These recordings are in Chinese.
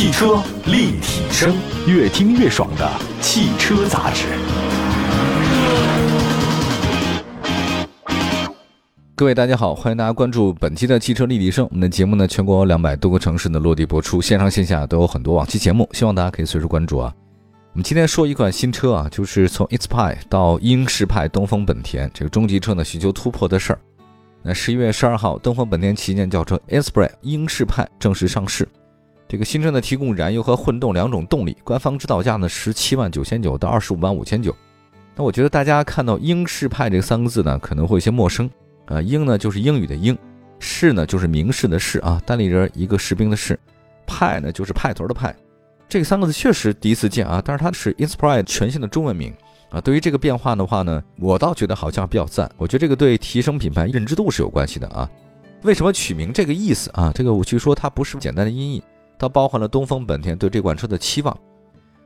汽车立体声，越听越爽的汽车杂志。各位大家好，欢迎大家关注本期的汽车立体声。我们的节目呢，全国两百多个城市呢落地播出，线上线下都有很多往期节目，希望大家可以随时关注啊。我们今天说一款新车啊，就是从 i t s p i 到英仕派东风本田这个中级车呢寻求突破的事儿。那十一月十二号，东风本田旗舰轿车 Inspire 英仕派正式上市。这个新车呢提供燃油和混动两种动力，官方指导价呢十七万九千九到二十五万五千九。那我觉得大家看到英仕派这三个字呢，可能会有些陌生啊。英呢就是英语的英，仕呢就是明士的士啊，单立人一个士兵的士，派呢就是派头的派。这三个字确实第一次见啊，但是它是 Inspire 全新的中文名啊。对于这个变化的话呢，我倒觉得好像比较赞。我觉得这个对提升品牌认知度是有关系的啊。为什么取名这个意思啊？这个我据说它不是简单的音译。它包含了东风本田对这款车的期望。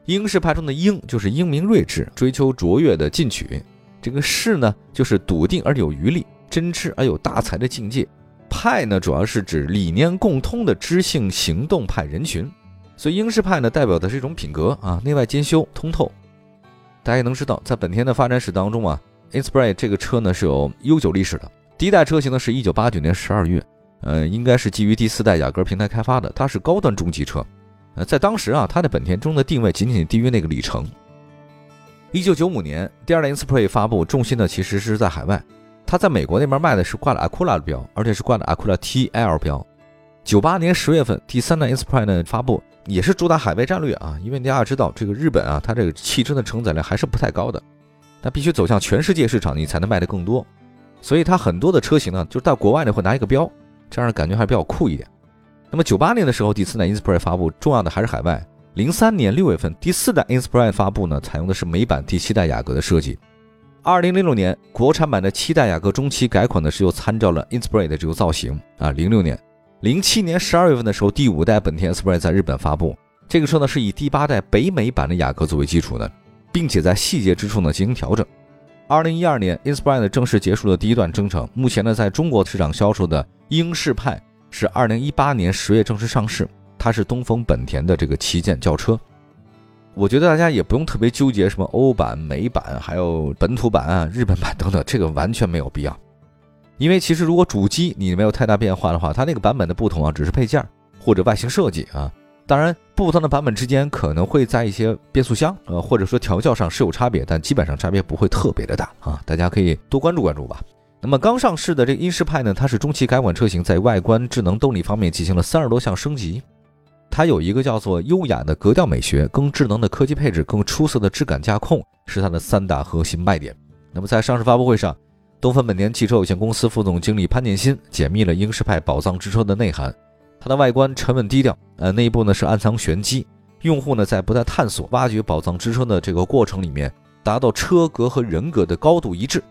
英式派中的英就是英明睿智、追求卓越的进取；这个士呢，就是笃定而有余力、真挚而有大才的境界。派呢，主要是指理念共通的知性行动派人群。所以英式派呢，代表的是一种品格啊，内外兼修、通透。大家也能知道，在本田的发展史当中啊，Inspire 这个车呢是有悠久历史的。第一代车型呢是一九八九年十二月。呃，应该是基于第四代雅阁平台开发的，它是高端中级车。呃，在当时啊，它在本田中的定位仅仅低于那个里程。一九九五年，第二代 Inspire 发布，重心呢其实是在海外。它在美国那边卖的是挂了 Acura 的标，而且是挂的 Acura TL 标。九八年十月份，第三代 Inspire 呢发布，也是主打海外战略啊，因为大家知道这个日本啊，它这个汽车的承载量还是不太高的，它必须走向全世界市场，你才能卖得更多。所以它很多的车型呢，就是到国外呢会拿一个标。这样感觉还比较酷一点。那么九八年的时候，第四代 Inspire 发布，重要的还是海外。零三年六月份，第四代 Inspire 发布呢，采用的是美版第七代雅阁的设计。二零零六年，国产版的七代雅阁中期改款呢，是又参照了 Inspire 的这个造型啊。零六年、零七年十二月份的时候，第五代本田 Inspire 在日本发布，这个车呢是以第八代北美版的雅阁作为基础的，并且在细节之处呢进行调整。二零一二年，Inspire 正式结束了第一段征程。目前呢，在中国市场销售的英仕派是二零一八年十月正式上市，它是东风本田的这个旗舰轿车。我觉得大家也不用特别纠结什么欧版、美版，还有本土版啊、日本版等等，这个完全没有必要。因为其实如果主机你没有太大变化的话，它那个版本的不同啊，只是配件或者外形设计啊。当然，不同的版本之间可能会在一些变速箱，呃，或者说调教上是有差别，但基本上差别不会特别的大啊。大家可以多关注关注吧。那么刚上市的这个英仕派呢，它是中期改款车型，在外观、智能、动力方面进行了三十多项升级。它有一个叫做优雅的格调美学，更智能的科技配置，更出色的质感驾控，是它的三大核心卖点。那么在上市发布会上，东风本田汽车有限公司副总经理潘建新解密了英仕派宝藏之车的内涵。它的外观沉稳低调，呃，内部呢是暗藏玄机，用户呢在不断探索、挖掘宝藏之车的这个过程里面，达到车格和人格的高度一致。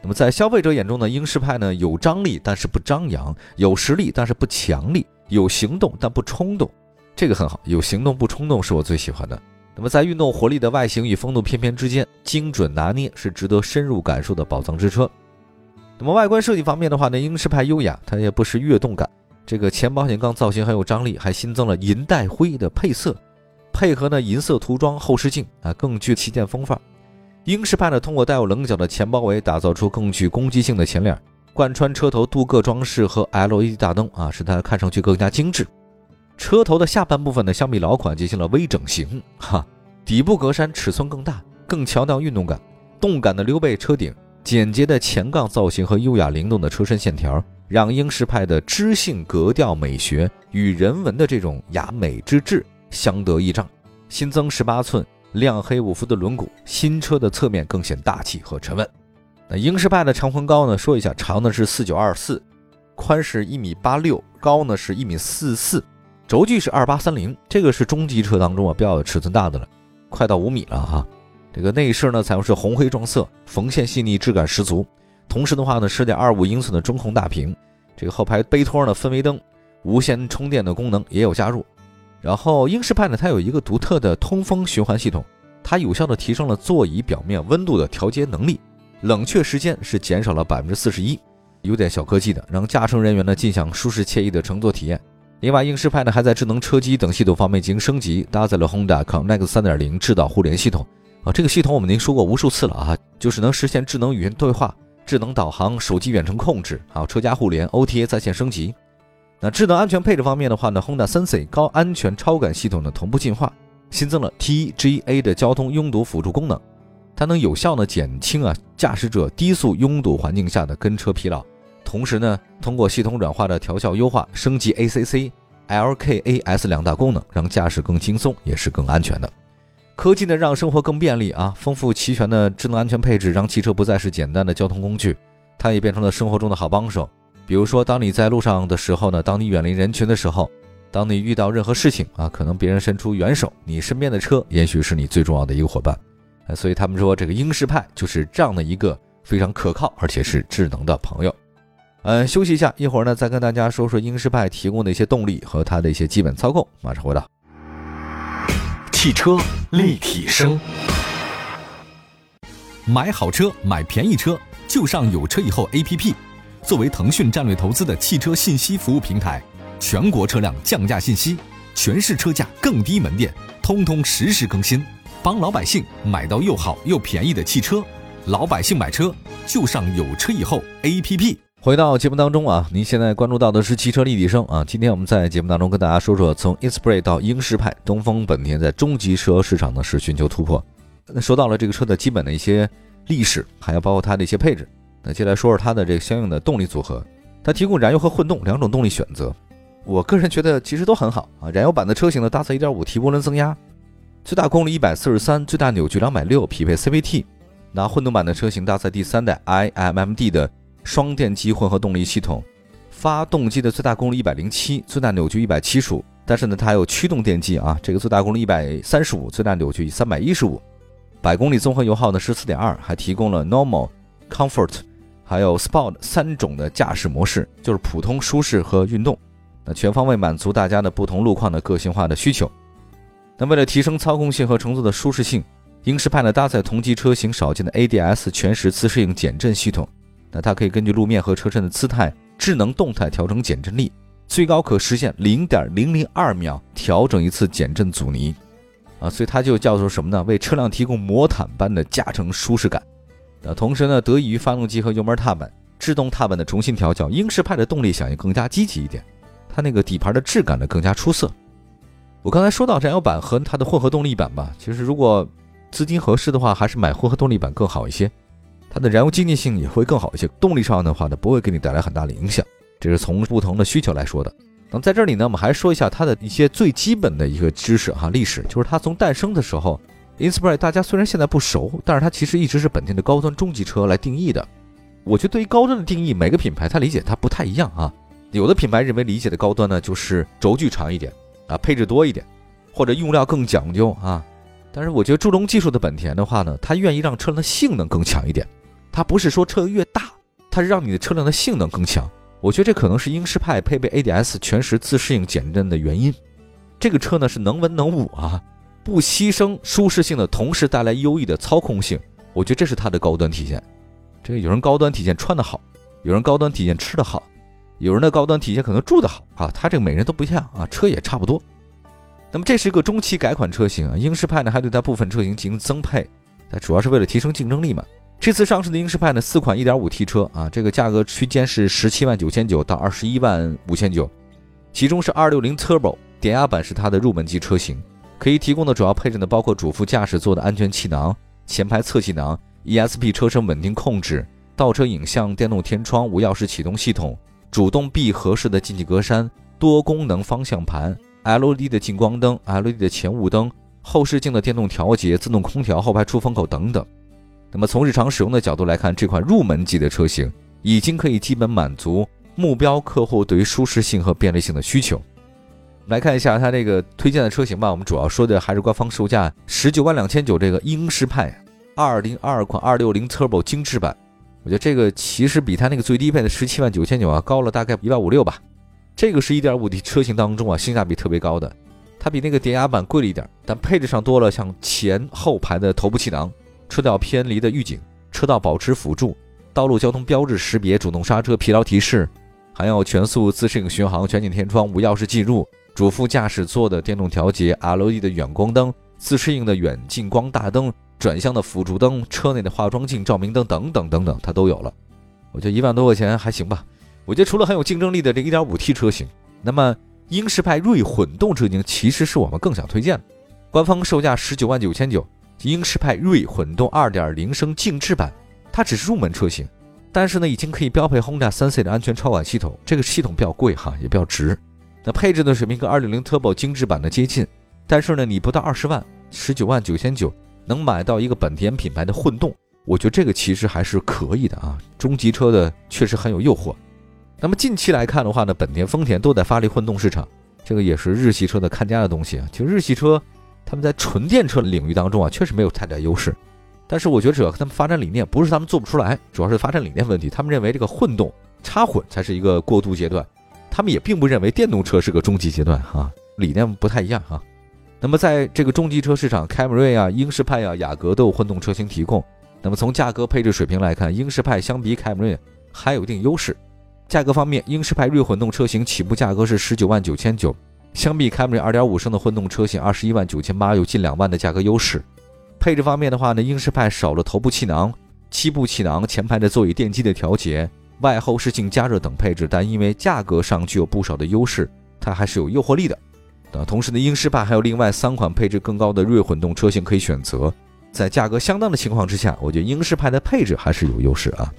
那么在消费者眼中呢，英仕派呢有张力，但是不张扬；有实力，但是不强力；有行动，但不冲动。这个很好，有行动不冲动是我最喜欢的。那么在运动活力的外形与风度翩翩之间，精准拿捏是值得深入感受的宝藏之车。那么外观设计方面的话呢，英仕派优雅，它也不失跃动感。这个前保险杠造型很有张力，还新增了银带灰的配色，配合呢银色涂装后视镜啊，更具旗舰风范。英式派呢通过带有棱角的前包围，打造出更具攻击性的前脸，贯穿车头镀铬装饰和 LED 大灯啊，使它看上去更加精致。车头的下半部分呢，相比老款进行了微整形，哈，底部格栅尺寸更大，更强调运动感，动感的溜背车顶，简洁的前杠造型和优雅灵动的车身线条。让英式派的知性格调美学与人文的这种雅美之至相得益彰。新增十八寸亮黑五幅的轮毂，新车的侧面更显大气和沉稳。那英式派的长宽高呢？说一下，长呢是四九二四，宽是一米八六，高呢是一米四四，轴距是二八三零。这个是中级车当中啊比较尺寸大的了，快到五米了哈。这个内饰呢采用是红黑撞色，缝线细腻，质感十足。同时的话呢，十点二五英寸的中控大屏，这个后排杯托呢，氛围灯、无线充电的功能也有加入。然后英仕派呢，它有一个独特的通风循环系统，它有效的提升了座椅表面温度的调节能力，冷却时间是减少了百分之四十一，有点小科技的，让驾乘人员呢尽享舒适惬意的乘坐体验。另外，英仕派呢还在智能车机等系统方面进行升级，搭载了 Honda Connect 3.0智导互联系统啊。这个系统我们已经说过无数次了啊，就是能实现智能语音对话、智能导航、手机远程控制，还有车家互联、OTA 在线升级。那智能安全配置方面的话呢，Honda Sensing 高安全超感系统的同步进化，新增了 TGA 的交通拥堵辅助功能，它能有效的减轻啊驾驶者低速拥堵环境下的跟车疲劳。同时呢，通过系统软化的调校优化，升级 ACC、LKAS 两大功能，让驾驶更轻松，也是更安全的。科技呢，让生活更便利啊！丰富齐全的智能安全配置，让汽车不再是简单的交通工具，它也变成了生活中的好帮手。比如说，当你在路上的时候呢，当你远离人群的时候，当你遇到任何事情啊，可能别人伸出援手，你身边的车也许是你最重要的一个伙伴。所以他们说，这个英仕派就是这样的一个非常可靠而且是智能的朋友。嗯，休息一下，一会儿呢再跟大家说说英仕派提供的一些动力和它的一些基本操控。马上回到汽车立体声，买好车买便宜车就上有车以后 APP。作为腾讯战略投资的汽车信息服务平台，全国车辆降价信息、全市车价更低门店，通通实时更新，帮老百姓买到又好又便宜的汽车。老百姓买车就上有车以后 APP。回到节目当中啊，您现在关注到的是汽车立体声啊。今天我们在节目当中跟大家说说，从 Inspire 到英仕派，东风本田在中级车市场呢是寻求突破。那说到了这个车的基本的一些历史，还要包括它的一些配置。那接下来说说它的这个相应的动力组合，它提供燃油和混动两种动力选择。我个人觉得其实都很好啊。燃油版的车型呢搭载 1.5T 涡轮增压，最大功率143，最大扭矩260，匹配 CVT。那混动版的车型搭载第三代 iMMD 的。双电机混合动力系统，发动机的最大功率一百零七，最大扭矩一百七十五。但是呢，它有驱动电机啊，这个最大功率一百三十五，最大扭矩三百一十五。百公里综合油耗呢是四点二，还提供了 Normal、Comfort，还有 Sport 三种的驾驶模式，就是普通、舒适和运动。那全方位满足大家的不同路况的个性化的需求。那为了提升操控性和乘坐的舒适性，英仕派呢搭载同级车型少见的 ADS 全时自适应减震系统。那它可以根据路面和车身的姿态，智能动态调整减震力，最高可实现零点零零二秒调整一次减震阻尼，啊，所以它就叫做什么呢？为车辆提供魔毯般的驾乘舒适感。那同时呢，得益于发动机和油门踏板、制动踏板的重新调教，英仕派的动力响应更加积极一点，它那个底盘的质感呢更加出色。我刚才说到燃油版和它的混合动力版吧，其实如果资金合适的话，还是买混合动力版更好一些。它的燃油经济性也会更好一些，动力上的话呢，不会给你带来很大的影响。这是从不同的需求来说的。那么在这里呢，我们还说一下它的一些最基本的一个知识哈，历史就是它从诞生的时候，Inspire 大家虽然现在不熟，但是它其实一直是本田的高端中级车来定义的。我觉得对于高端的定义，每个品牌它理解它不太一样啊。有的品牌认为理解的高端呢，就是轴距长一点啊，配置多一点，或者用料更讲究啊。但是我觉得注重技术的本田的话呢，它愿意让车辆的性能更强一点。它不是说车越大，它是让你的车辆的性能更强。我觉得这可能是英仕派配备 ADS 全时自适应减震的原因。这个车呢是能文能武啊，不牺牲舒适性的同时带来优异的操控性。我觉得这是它的高端体现。这个有人高端体现穿得好，有人高端体现吃得好，有人的高端体现可能住得好啊。它这个每人都不一样啊，车也差不多。那么这是一个中期改款车型啊，英仕派呢还对它部分车型进行增配，它主要是为了提升竞争力嘛。这次上市的英仕派呢，四款 1.5T 车啊，这个价格区间是十七万九千九到二十一万五千九，其中是260 Turbo 点压版是它的入门级车型，可以提供的主要配置呢，包括主副驾驶座的安全气囊、前排侧气囊、ESP 车身稳定控制、倒车影像、电动天窗、无钥匙启动系统、主动闭合式的进气格栅、多功能方向盘、LED 的近光灯、LED 的前雾灯、后视镜的电动调节、自动空调、后排出风口等等。那么从日常使用的角度来看，这款入门级的车型已经可以基本满足目标客户对于舒适性和便利性的需求。来看一下它这个推荐的车型吧，我们主要说的还是官方售价十九万两千九这个英仕派二零二二款二六零 Turbo 精致版。我觉得这个其实比它那个最低配的十七万九千九啊高了大概一万五六吧。这个是一点五 T 车型当中啊性价比特别高的，它比那个典雅版贵了一点，但配置上多了像前后排的头部气囊。车道偏离的预警、车道保持辅助、道路交通标志识别、主动刹车、疲劳提示、还有全速自适应巡航、全景天窗、无钥匙进入、主副驾驶座的电动调节、LED 的远光灯、自适应的远近光大灯、转向的辅助灯、车内的化妆镜、照明灯等等等等，它都有了。我觉得一万多块钱还行吧。我觉得除了很有竞争力的这 1.5T 车型，那么英仕派锐混动车型其实是我们更想推荐的。官方售价十九万九千九，英仕派锐混动2.0升静置版，它只是入门车型，但是呢，已经可以标配 Honda 3C 的安全超感系统，这个系统比较贵哈，也比较值。那配置的水平跟2.0 Turbo 精致版的接近，但是呢，你不到二十万，十九万九千九能买到一个本田品牌的混动，我觉得这个其实还是可以的啊。中级车的确实很有诱惑。那么近期来看的话呢，本田、丰田都在发力混动市场，这个也是日系车的看家的东西啊。其实日系车他们在纯电车领域当中啊，确实没有太大优势。但是我觉得主要他们发展理念不是他们做不出来，主要是发展理念问题。他们认为这个混动插混才是一个过渡阶段，他们也并不认为电动车是个终极阶段哈，理念不太一样哈。那么在这个中级车市场，凯美瑞啊、英仕派啊、雅阁都有混动车型提供。那么从价格配置水平来看，英仕派相比凯美瑞还有一定优势。价格方面，英仕派锐混动车型起步价格是十九万九千九，相比凯美瑞二点五升的混动车型二十一万九千八，有近两万的价格优势。配置方面的话呢，英仕派少了头部气囊、七部气囊、前排的座椅电机的调节、外后视镜加热等配置，但因为价格上具有不少的优势，它还是有诱惑力的。那同时呢，英仕派还有另外三款配置更高的锐混动车型可以选择，在价格相当的情况之下，我觉得英仕派的配置还是有优势啊。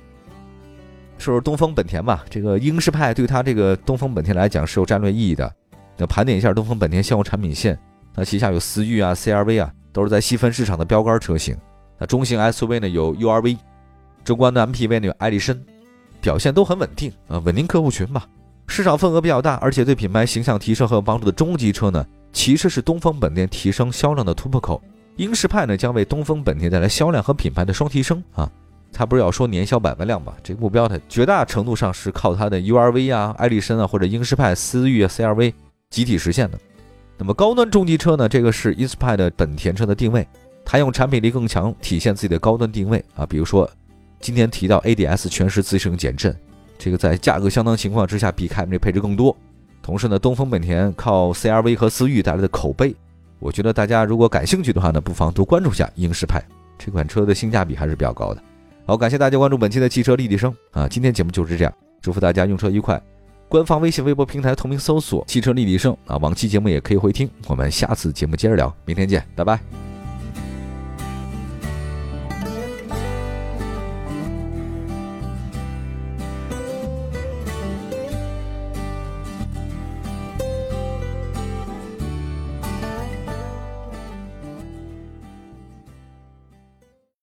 说说东风本田吧，这个英仕派对它这个东风本田来讲是有战略意义的。那盘点一下东风本田现有产品线，那旗下有思域啊、CRV 啊，都是在细分市场的标杆车型。那中型 SUV 呢有 URV，中观的 MPV 呢有艾力绅，表现都很稳定啊，稳定客户群吧。市场份额比较大，而且对品牌形象提升很有帮助的中级车呢，其实是东风本田提升销量的突破口。英仕派呢将为东风本田带来销量和品牌的双提升啊。他不是要说年销百万辆吗？这个目标，它绝大程度上是靠它的 URV 啊、艾力绅啊或者英仕派、思域啊、CRV 集体实现的。那么高端中级车呢？这个是英仕派的本田车的定位，它用产品力更强，体现自己的高端定位啊。比如说今天提到 ADS 全时自适应减震，这个在价格相当情况之下比凯美瑞配置更多。同时呢，东风本田靠 CRV 和思域带来的口碑，我觉得大家如果感兴趣的话呢，不妨多关注下英仕派这款车的性价比还是比较高的。好，感谢大家关注本期的汽车立体声啊！今天节目就是这样，祝福大家用车愉快。官方微信、微博平台同名搜索“汽车立体声”啊，往期节目也可以回听。我们下次节目接着聊，明天见，拜拜。